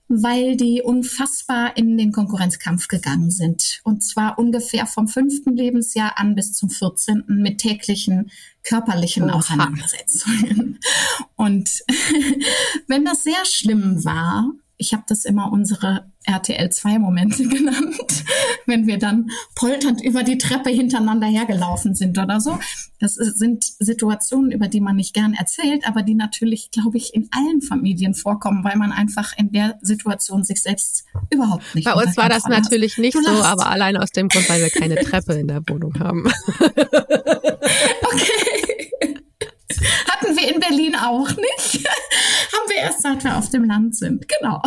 weil die unfassbar in den Konkurrenzkampf gegangen sind. Und zwar ungefähr vom fünften Lebensjahr an bis zum vierzehnten mit täglichen körperlichen Oha. Auseinandersetzungen. Und wenn das sehr schlimm war, ich habe das immer unsere RTL 2 Momente genannt, wenn wir dann polternd über die Treppe hintereinander hergelaufen sind oder so. Das sind Situationen, über die man nicht gern erzählt, aber die natürlich, glaube ich, in allen Familien vorkommen, weil man einfach in der Situation sich selbst überhaupt nicht Bei uns war das natürlich nicht so, aber allein aus dem Grund, weil wir keine Treppe in der Wohnung haben. okay. Hatten wir in Berlin auch nicht. Haben wir erst, seit wir auf dem Land sind. Genau.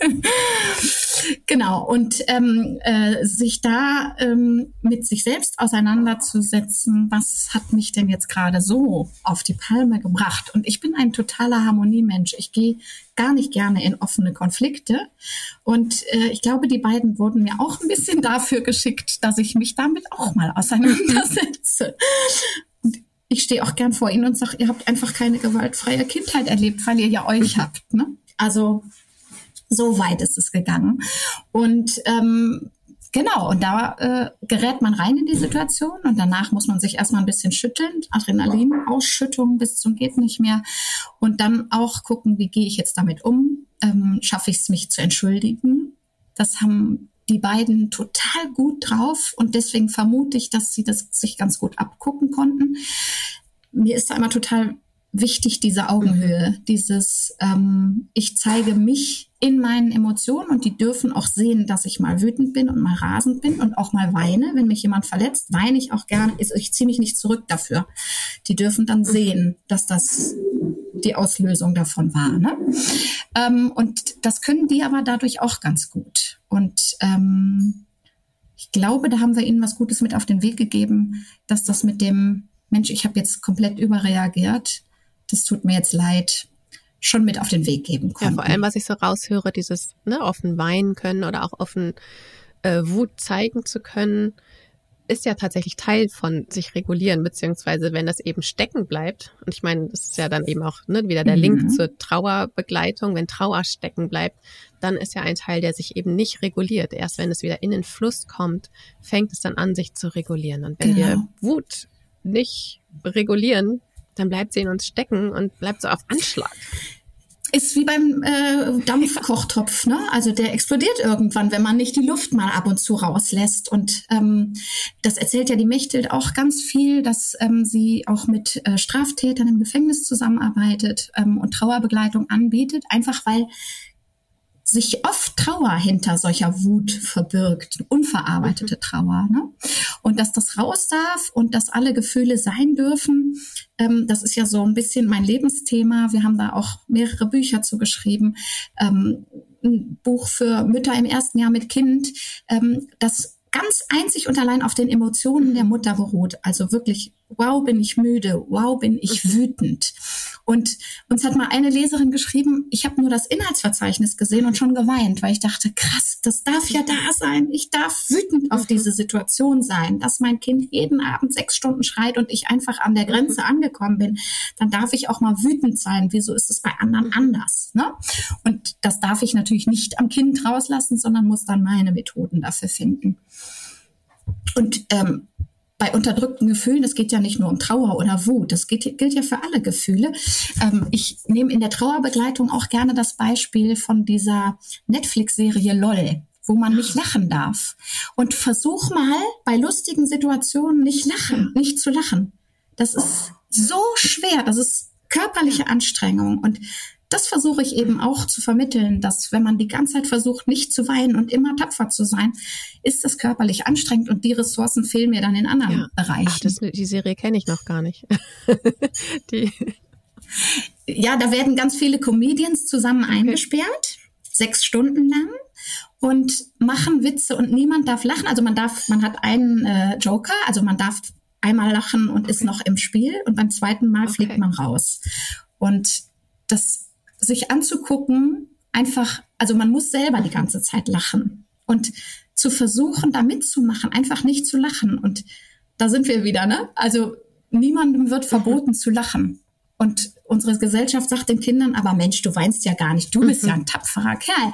genau. Und ähm, äh, sich da ähm, mit sich selbst auseinanderzusetzen, was hat mich denn jetzt gerade so auf die Palme gebracht? Und ich bin ein totaler Harmoniemensch. Ich gehe gar nicht gerne in offene Konflikte. Und äh, ich glaube, die beiden wurden mir auch ein bisschen dafür geschickt, dass ich mich damit auch mal auseinandersetze ich stehe auch gern vor Ihnen und sage, ihr habt einfach keine gewaltfreie Kindheit erlebt, weil ihr ja euch habt. Ne? Also so weit ist es gegangen. Und ähm, genau, und da äh, gerät man rein in die Situation und danach muss man sich erstmal ein bisschen schütteln, Adrenalinausschüttung bis zum geht nicht mehr und dann auch gucken, wie gehe ich jetzt damit um? Ähm, Schaffe ich es, mich zu entschuldigen? Das haben die beiden total gut drauf und deswegen vermute ich, dass sie das sich ganz gut abgucken konnten. Mir ist da immer total wichtig, diese Augenhöhe, dieses ähm, ich zeige mich in meinen Emotionen und die dürfen auch sehen, dass ich mal wütend bin und mal rasend bin und auch mal weine. Wenn mich jemand verletzt, weine ich auch gerne. Ich ziehe mich nicht zurück dafür. Die dürfen dann sehen, dass das die Auslösung davon war. Ne? Ähm, und das können die aber dadurch auch ganz gut. Und ähm, ich glaube, da haben wir ihnen was Gutes mit auf den Weg gegeben, dass das mit dem Mensch, ich habe jetzt komplett überreagiert, das tut mir jetzt leid, schon mit auf den Weg geben konnten. Ja, vor allem, was ich so raushöre, dieses ne, offen weinen können oder auch offen äh, Wut zeigen zu können, ist ja tatsächlich Teil von sich regulieren, beziehungsweise wenn das eben stecken bleibt, und ich meine, das ist ja dann eben auch ne, wieder der Link mhm. zur Trauerbegleitung, wenn Trauer stecken bleibt, dann ist ja ein Teil, der sich eben nicht reguliert. Erst wenn es wieder in den Fluss kommt, fängt es dann an, sich zu regulieren. Und wenn genau. wir Wut nicht regulieren, dann bleibt sie in uns stecken und bleibt so auf Anschlag ist wie beim äh, Dampfkochtopf, ne? Also der explodiert irgendwann, wenn man nicht die Luft mal ab und zu rauslässt. Und ähm, das erzählt ja die Mechthild auch ganz viel, dass ähm, sie auch mit äh, Straftätern im Gefängnis zusammenarbeitet ähm, und Trauerbegleitung anbietet, einfach weil sich oft Trauer hinter solcher Wut verbirgt, unverarbeitete mhm. Trauer. Ne? Und dass das raus darf und dass alle Gefühle sein dürfen, ähm, das ist ja so ein bisschen mein Lebensthema. Wir haben da auch mehrere Bücher zu geschrieben. Ähm, ein Buch für Mütter im ersten Jahr mit Kind, ähm, das ganz einzig und allein auf den Emotionen der Mutter beruht. Also wirklich, wow, bin ich müde, wow, bin ich wütend. Und uns hat mal eine Leserin geschrieben, ich habe nur das Inhaltsverzeichnis gesehen und schon geweint, weil ich dachte, krass, das darf ja da sein. Ich darf wütend auf diese Situation sein, dass mein Kind jeden Abend sechs Stunden schreit und ich einfach an der Grenze angekommen bin. Dann darf ich auch mal wütend sein. Wieso ist es bei anderen anders? Ne? Und das darf ich natürlich nicht am Kind rauslassen, sondern muss dann meine Methoden dafür finden. Und ähm, bei unterdrückten Gefühlen, das geht ja nicht nur um Trauer oder Wut, das geht, gilt ja für alle Gefühle. Ähm, ich nehme in der Trauerbegleitung auch gerne das Beispiel von dieser Netflix-Serie LOL wo man nicht lachen darf. Und versuch mal bei lustigen Situationen nicht lachen, nicht zu lachen. Das ist so schwer, das ist körperliche Anstrengung. Und das versuche ich eben auch zu vermitteln, dass wenn man die ganze Zeit versucht, nicht zu weinen und immer tapfer zu sein, ist das körperlich anstrengend und die Ressourcen fehlen mir dann in anderen ja. Bereichen. Ach, das, die Serie kenne ich noch gar nicht. die. Ja, da werden ganz viele Comedians zusammen okay. eingesperrt, sechs Stunden lang und machen Witze und niemand darf lachen. Also man darf, man hat einen äh, Joker, also man darf einmal lachen und okay. ist noch im Spiel und beim zweiten Mal okay. fliegt man raus. Und das sich anzugucken, einfach, also man muss selber die ganze Zeit lachen und zu versuchen, da mitzumachen, einfach nicht zu lachen. Und da sind wir wieder, ne? Also niemandem wird verboten zu lachen. Und unsere Gesellschaft sagt den Kindern, aber Mensch, du weinst ja gar nicht, du bist ja ein tapferer Kerl.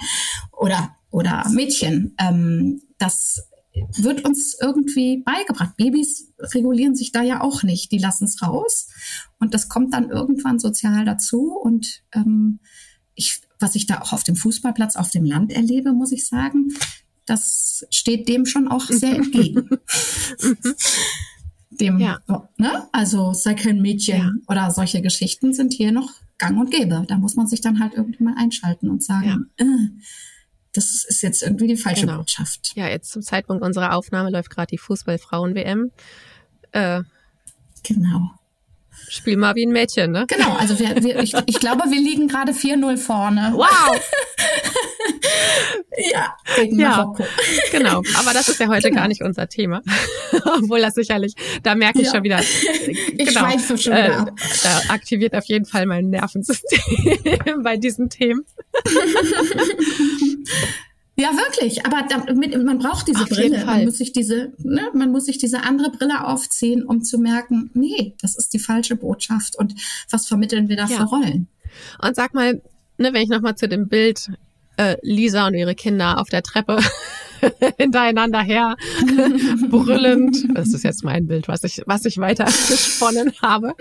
Oder oder Mädchen. Ähm, das wird uns irgendwie beigebracht. Babys regulieren sich da ja auch nicht. Die lassen es raus. Und das kommt dann irgendwann sozial dazu. Und ähm, ich, was ich da auch auf dem Fußballplatz auf dem Land erlebe, muss ich sagen, das steht dem schon auch sehr entgegen. dem, ja. ne? Also sei kein Mädchen ja. oder solche Geschichten sind hier noch gang und gäbe. Da muss man sich dann halt irgendwie mal einschalten und sagen, ja. äh, das ist jetzt irgendwie die falsche genau. Botschaft. Ja, jetzt zum Zeitpunkt unserer Aufnahme läuft gerade die Fußball-Frauen-WM. Äh, genau. Spiel mal wie ein Mädchen, ne? Genau, also wir, wir, ich, ich glaube, wir liegen gerade 4-0 vorne. Wow! ja, gegen ja, Marokko. genau, aber das ist ja heute genau. gar nicht unser Thema. Obwohl das sicherlich, da merke ich ja. schon wieder. Ich genau, schweife schon äh, wieder. Da aktiviert auf jeden Fall mein Nervensystem bei diesen Themen. Ja, wirklich. Aber damit, man braucht diese Auf Brille. Man muss sich diese, ne, man muss sich diese andere Brille aufziehen, um zu merken, nee, das ist die falsche Botschaft. Und was vermitteln wir da ja. für Rollen? Und sag mal, ne, wenn ich nochmal zu dem Bild äh, Lisa und ihre Kinder auf der Treppe hintereinander her, brüllend. Das ist jetzt mein Bild, was ich, was ich weiter gesponnen habe.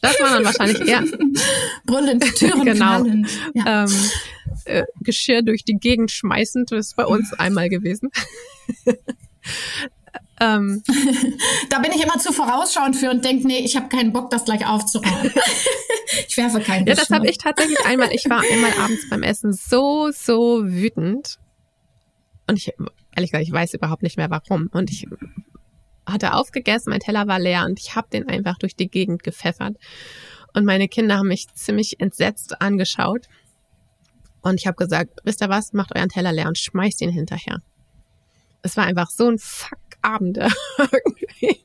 Das war dann wahrscheinlich eher brüllend, Türen genau. Ja. Ähm, äh, Geschirr durch die Gegend schmeißend. Das ist bei uns einmal gewesen. Ähm, da bin ich immer zu vorausschauend für und denke, nee, ich habe keinen Bock, das gleich aufzuräumen. ich werfe keinen Ja, das habe ich tatsächlich einmal. Ich war einmal abends beim Essen so, so wütend. Und ich, ehrlich gesagt, ich weiß überhaupt nicht mehr warum. Und ich hatte aufgegessen, mein Teller war leer und ich habe den einfach durch die Gegend gepfeffert. Und meine Kinder haben mich ziemlich entsetzt angeschaut. Und ich habe gesagt, wisst ihr was, macht euren Teller leer und schmeißt ihn hinterher. Es war einfach so ein Fuck-Abend irgendwie.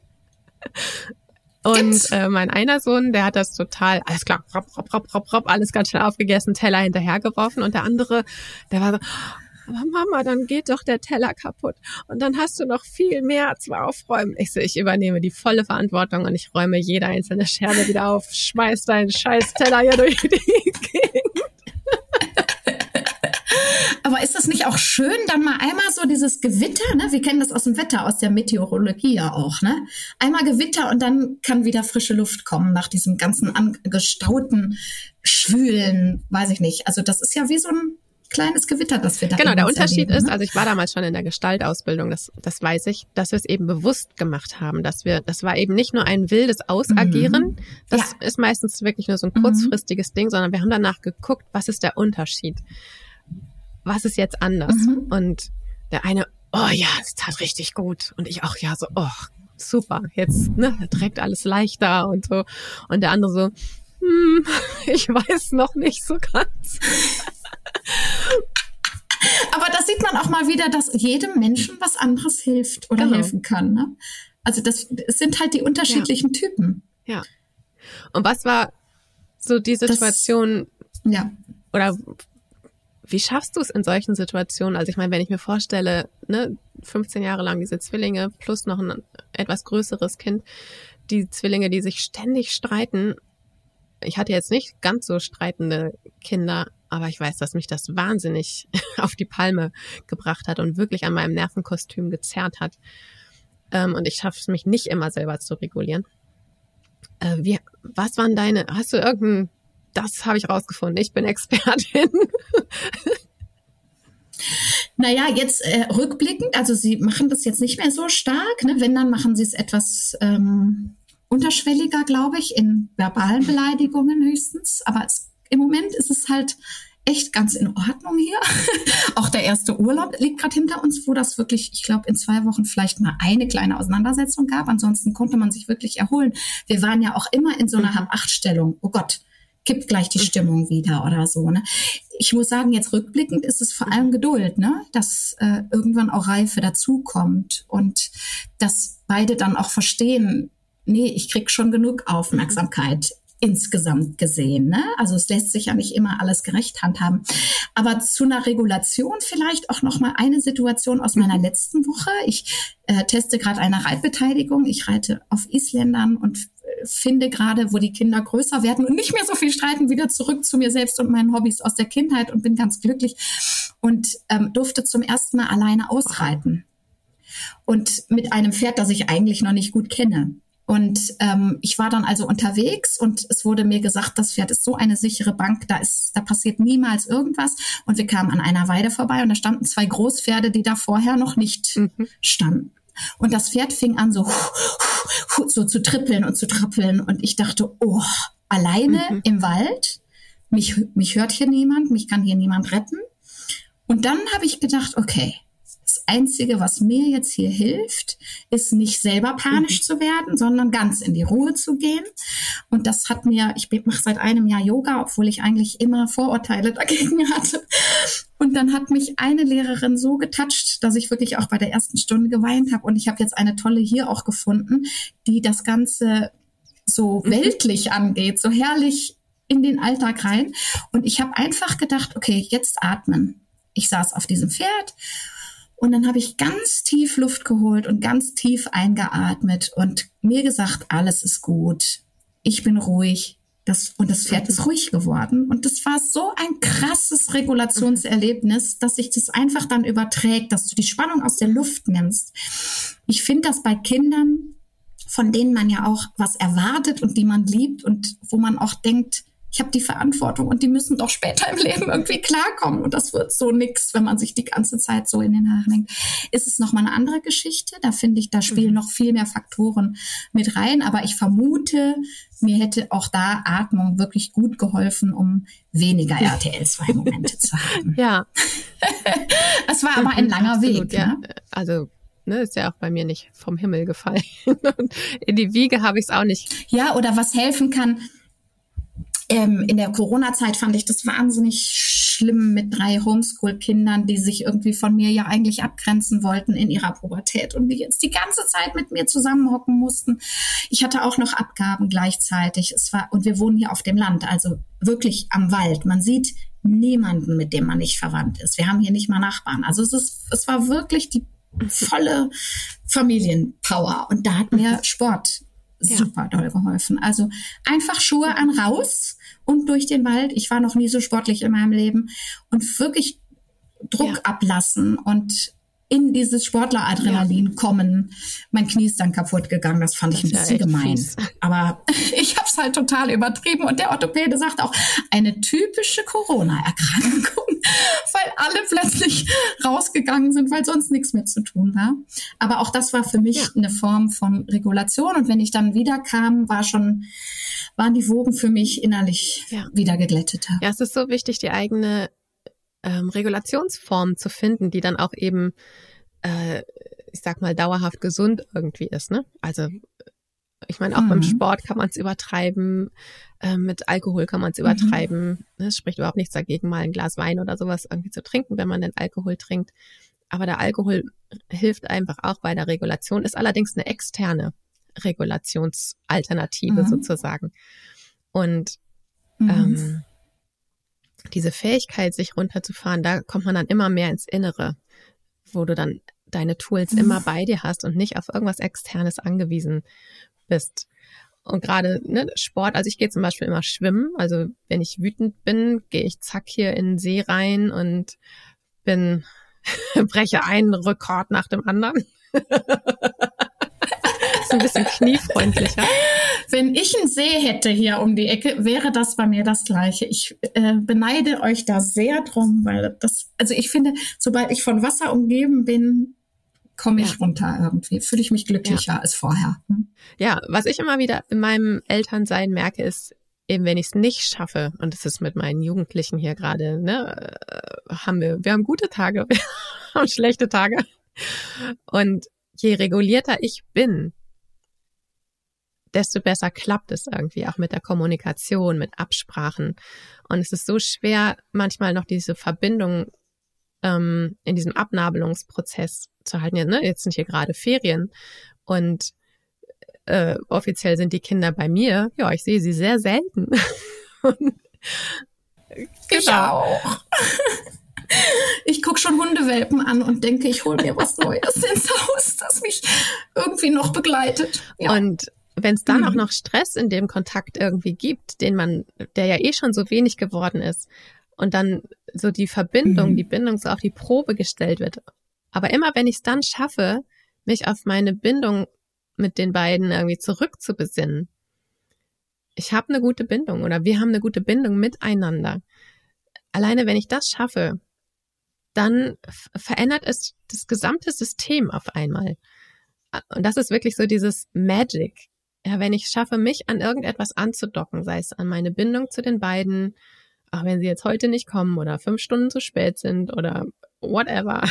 Und äh, mein einer Sohn, der hat das total, alles klar, ropp, ropp, ropp, ropp, ropp, alles ganz schnell aufgegessen, Teller hinterhergeworfen. Und der andere, der war so, aber Mama, dann geht doch der Teller kaputt. Und dann hast du noch viel mehr zu aufräumen. Ich so, ich übernehme die volle Verantwortung und ich räume jede einzelne Scherbe wieder auf, schmeiß deinen scheiß Teller hier durch die Gegend. Aber ist das nicht auch schön, dann mal einmal so dieses Gewitter, ne? Wir kennen das aus dem Wetter, aus der Meteorologie ja auch, ne? Einmal Gewitter und dann kann wieder frische Luft kommen nach diesem ganzen angestauten, schwülen, weiß ich nicht. Also das ist ja wie so ein kleines Gewitter, das wir da Genau, der Unterschied erleben, ist, ne? also ich war damals schon in der Gestaltausbildung, das, das weiß ich, dass wir es eben bewusst gemacht haben, dass wir, das war eben nicht nur ein wildes Ausagieren, mhm. das ja. ist meistens wirklich nur so ein mhm. kurzfristiges mhm. Ding, sondern wir haben danach geguckt, was ist der Unterschied? Was ist jetzt anders? Mhm. Und der eine, oh ja, es tat richtig gut. Und ich auch, ja, so, oh, super, jetzt ne, trägt alles leichter und so. Und der andere so, hm, ich weiß noch nicht so ganz. Aber da sieht man auch mal wieder, dass jedem Menschen was anderes hilft oder genau. helfen kann. Ne? Also das, das sind halt die unterschiedlichen ja. Typen. Ja. Und was war so die Situation? Das, ja. Oder wie schaffst du es in solchen Situationen? Also ich meine, wenn ich mir vorstelle, ne, 15 Jahre lang diese Zwillinge plus noch ein etwas größeres Kind, die Zwillinge, die sich ständig streiten. Ich hatte jetzt nicht ganz so streitende Kinder, aber ich weiß, dass mich das wahnsinnig auf die Palme gebracht hat und wirklich an meinem Nervenkostüm gezerrt hat. Ähm, und ich schaffe es mich nicht immer selber zu regulieren. Äh, wie, was waren deine, hast du irgendein, das habe ich rausgefunden, ich bin Expertin. Naja, jetzt äh, rückblickend, also sie machen das jetzt nicht mehr so stark, ne? wenn dann machen sie es etwas ähm, unterschwelliger, glaube ich, in verbalen Beleidigungen höchstens, aber es im Moment ist es halt echt ganz in Ordnung hier. auch der erste Urlaub liegt gerade hinter uns, wo das wirklich, ich glaube, in zwei Wochen vielleicht mal eine kleine Auseinandersetzung gab. Ansonsten konnte man sich wirklich erholen. Wir waren ja auch immer in so einer mhm. Hab-Acht-Stellung. Oh Gott, kippt gleich die mhm. Stimmung wieder oder so. Ne? Ich muss sagen, jetzt rückblickend ist es vor allem Geduld, ne? dass äh, irgendwann auch Reife dazukommt und dass beide dann auch verstehen, nee, ich krieg schon genug Aufmerksamkeit insgesamt gesehen. Ne? Also es lässt sich ja nicht immer alles gerecht handhaben. Aber zu einer Regulation vielleicht auch noch mal eine Situation aus meiner letzten Woche. Ich äh, teste gerade eine Reitbeteiligung. Ich reite auf Isländern und finde gerade, wo die Kinder größer werden und nicht mehr so viel streiten, wieder zurück zu mir selbst und meinen Hobbys aus der Kindheit und bin ganz glücklich und ähm, durfte zum ersten Mal alleine ausreiten. Und mit einem Pferd, das ich eigentlich noch nicht gut kenne. Und ähm, ich war dann also unterwegs und es wurde mir gesagt, das Pferd ist so eine sichere Bank, da ist, da passiert niemals irgendwas. Und wir kamen an einer Weide vorbei und da standen zwei Großpferde, die da vorher noch nicht mhm. standen. Und das Pferd fing an so, so zu trippeln und zu trappeln. Und ich dachte, oh, alleine mhm. im Wald, mich, mich hört hier niemand, mich kann hier niemand retten. Und dann habe ich gedacht, okay, das Einzige, was mir jetzt hier hilft, ist nicht selber panisch mhm. zu werden, sondern ganz in die Ruhe zu gehen. Und das hat mir, ich mache seit einem Jahr Yoga, obwohl ich eigentlich immer Vorurteile dagegen hatte. Und dann hat mich eine Lehrerin so getatscht, dass ich wirklich auch bei der ersten Stunde geweint habe. Und ich habe jetzt eine tolle hier auch gefunden, die das Ganze so mhm. weltlich angeht, so herrlich in den Alltag rein. Und ich habe einfach gedacht, okay, jetzt atmen. Ich saß auf diesem Pferd und dann habe ich ganz tief Luft geholt und ganz tief eingeatmet und mir gesagt, alles ist gut. Ich bin ruhig. Das, und das Pferd ist ruhig geworden. Und das war so ein krasses Regulationserlebnis, dass sich das einfach dann überträgt, dass du die Spannung aus der Luft nimmst. Ich finde das bei Kindern, von denen man ja auch was erwartet und die man liebt und wo man auch denkt, ich habe die Verantwortung und die müssen doch später im Leben irgendwie klarkommen. Und das wird so nix, wenn man sich die ganze Zeit so in den Haaren hängt. Ist es nochmal eine andere Geschichte? Da finde ich, da spielen mhm. noch viel mehr Faktoren mit rein. Aber ich vermute, mir hätte auch da Atmung wirklich gut geholfen, um weniger RTL 2 Momente zu haben. Ja. es war aber ein langer Absolut, Weg. Ja. Ne? Also Ne, ist ja auch bei mir nicht vom Himmel gefallen. In die Wiege habe ich es auch nicht. Ja, oder was helfen kann, ähm, in der Corona-Zeit fand ich das wahnsinnig schlimm mit drei Homeschool-Kindern, die sich irgendwie von mir ja eigentlich abgrenzen wollten in ihrer Pubertät und die jetzt die ganze Zeit mit mir zusammenhocken mussten. Ich hatte auch noch Abgaben gleichzeitig. Es war, und wir wohnen hier auf dem Land, also wirklich am Wald. Man sieht niemanden, mit dem man nicht verwandt ist. Wir haben hier nicht mal Nachbarn. Also es ist, es war wirklich die volle Familienpower. Und da hat mir Sport super doll geholfen. Also einfach Schuhe an raus und durch den Wald. Ich war noch nie so sportlich in meinem Leben und wirklich Druck ja. ablassen und in dieses Sportleradrenalin ja. kommen. Mein Knie ist dann kaputt gegangen, das fand ich ein bisschen gemein. Fies. Aber ich habe es halt total übertrieben und der Orthopäde sagt auch, eine typische Corona-Erkrankung, weil alle plötzlich rausgegangen sind, weil sonst nichts mehr zu tun war. Aber auch das war für mich ja. eine Form von Regulation und wenn ich dann wiederkam, war schon waren die Wogen für mich innerlich wieder geglätteter. Ja, es ist so wichtig, die eigene ähm, Regulationsform zu finden, die dann auch eben, äh, ich sag mal, dauerhaft gesund irgendwie ist. Ne? Also ich meine, auch mhm. beim Sport kann man es übertreiben, äh, mit Alkohol kann man es mhm. übertreiben. Mhm. Es spricht überhaupt nichts dagegen, mal ein Glas Wein oder sowas irgendwie zu trinken, wenn man den Alkohol trinkt. Aber der Alkohol hilft einfach auch bei der Regulation, ist allerdings eine externe Regulationsalternative mhm. sozusagen. Und mhm. ähm, diese Fähigkeit, sich runterzufahren, da kommt man dann immer mehr ins Innere, wo du dann deine Tools mhm. immer bei dir hast und nicht auf irgendwas Externes angewiesen bist. Und gerade ne, Sport, also ich gehe zum Beispiel immer schwimmen. Also wenn ich wütend bin, gehe ich zack hier in den See rein und bin breche einen Rekord nach dem anderen. ist ein bisschen kniefreundlicher. Wenn ich einen See hätte hier um die Ecke, wäre das bei mir das Gleiche. Ich äh, beneide euch da sehr drum, weil das, also ich finde, sobald ich von Wasser umgeben bin, komme ich ja. runter irgendwie. Fühle ich mich glücklicher ja. als vorher. Hm? Ja, was ich immer wieder in meinem Elternsein merke, ist, eben wenn ich es nicht schaffe, und es ist mit meinen Jugendlichen hier gerade, ne, äh, haben wir, wir haben gute Tage, wir haben schlechte Tage. Und je regulierter ich bin, desto besser klappt es irgendwie auch mit der Kommunikation, mit Absprachen. Und es ist so schwer, manchmal noch diese Verbindung ähm, in diesem Abnabelungsprozess zu halten. Ja, ne? Jetzt sind hier gerade Ferien und äh, offiziell sind die Kinder bei mir. Ja, ich sehe sie sehr selten. ich genau. Ich gucke schon Hundewelpen an und denke, ich hole mir was Neues ins Haus, das mich irgendwie noch begleitet. Ja. Und wenn es dann mhm. auch noch Stress in dem Kontakt irgendwie gibt, den man, der ja eh schon so wenig geworden ist, und dann so die Verbindung, mhm. die Bindung so auf die Probe gestellt wird. Aber immer wenn ich es dann schaffe, mich auf meine Bindung mit den beiden irgendwie zurückzubesinnen, ich habe eine gute Bindung oder wir haben eine gute Bindung miteinander. Alleine wenn ich das schaffe, dann verändert es das gesamte System auf einmal. Und das ist wirklich so dieses Magic. Ja, wenn ich schaffe, mich an irgendetwas anzudocken, sei es an meine Bindung zu den beiden, auch wenn sie jetzt heute nicht kommen oder fünf Stunden zu spät sind oder whatever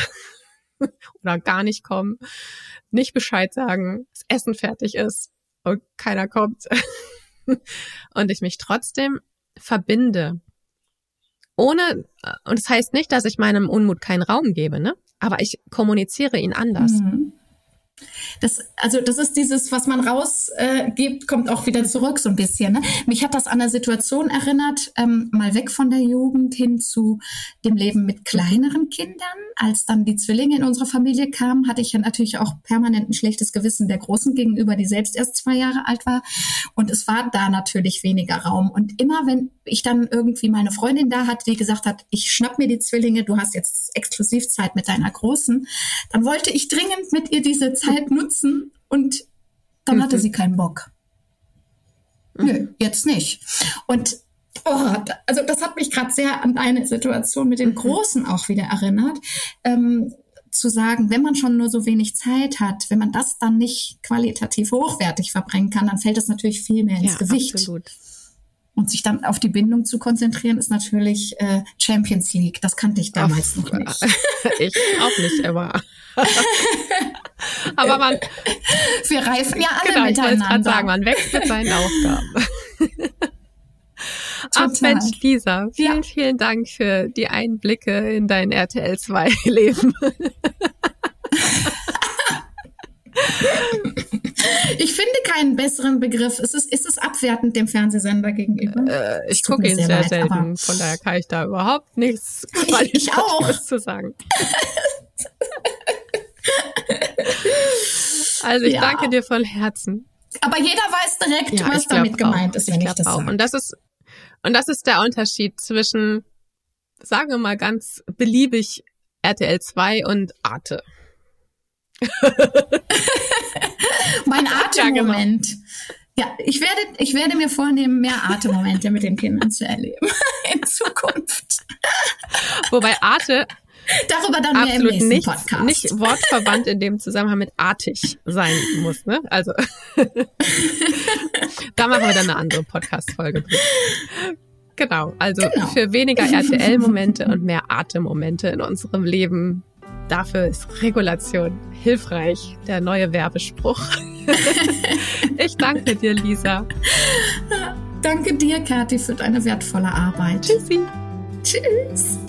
oder gar nicht kommen, nicht Bescheid sagen, das Essen fertig ist und keiner kommt und ich mich trotzdem verbinde. Ohne, und das heißt nicht, dass ich meinem Unmut keinen Raum gebe, ne? Aber ich kommuniziere ihn anders. Mhm. Das, also das ist dieses, was man rausgibt, äh, kommt auch wieder zurück so ein bisschen. Ne? Mich hat das an eine Situation erinnert, ähm, mal weg von der Jugend hin zu dem Leben mit kleineren Kindern. Als dann die Zwillinge in unsere Familie kamen, hatte ich ja natürlich auch permanent ein schlechtes Gewissen der Großen gegenüber, die selbst erst zwei Jahre alt war. Und es war da natürlich weniger Raum. Und immer wenn ich dann irgendwie meine Freundin da hatte, die gesagt hat, ich schnapp mir die Zwillinge, du hast jetzt Exklusivzeit mit deiner Großen, dann wollte ich dringend mit ihr diese Zeit nutzen und dann mhm. hatte sie keinen Bock. Mhm. Nö, jetzt nicht. Und oh, also das hat mich gerade sehr an eine Situation mit den mhm. Großen auch wieder erinnert. Ähm, zu sagen, wenn man schon nur so wenig Zeit hat, wenn man das dann nicht qualitativ hochwertig verbringen kann, dann fällt es natürlich viel mehr ins ja, Gewicht. Absolut. Und sich dann auf die Bindung zu konzentrieren, ist natürlich äh, Champions League. Das kannte ich damals Ach, noch nicht. ich auch nicht, aber. aber man. Wir reifen ja alle genau, miteinander. Ich sagen, man wächst mit seinen Aufgaben. Ach Mensch, Lisa, vielen, ja. vielen Dank für die Einblicke in dein RTL 2 Leben. Ich finde keinen besseren Begriff. Es ist, ist es abwertend dem Fernsehsender gegenüber? Äh, ich gucke ihn sehr, sehr selten, von daher kann ich da überhaupt nichts ich auch. zu sagen. also ich ja. danke dir von Herzen. Aber jeder weiß direkt, ja, was damit gemeint ist, wenn ich, ich das sage. Und das ist und das ist der Unterschied zwischen, sagen wir mal ganz beliebig, RTL 2 und Arte. mein Atemmoment. Ja, genau. ja, ich werde, ich werde mir vornehmen, mehr Atemmomente mit den Kindern zu erleben in Zukunft. Wobei Arte Darüber dann mehr im nächsten nicht, Podcast. Nicht wortverwandt in dem Zusammenhang mit artig sein muss, ne? Also da machen wir dann eine andere Podcast-Folge. Genau, also genau. für weniger RTL-Momente und mehr Atemmomente in unserem Leben Dafür ist Regulation hilfreich, der neue Werbespruch. ich danke dir, Lisa. Danke dir, Kathi, für deine wertvolle Arbeit. Tschüssi. Tschüss.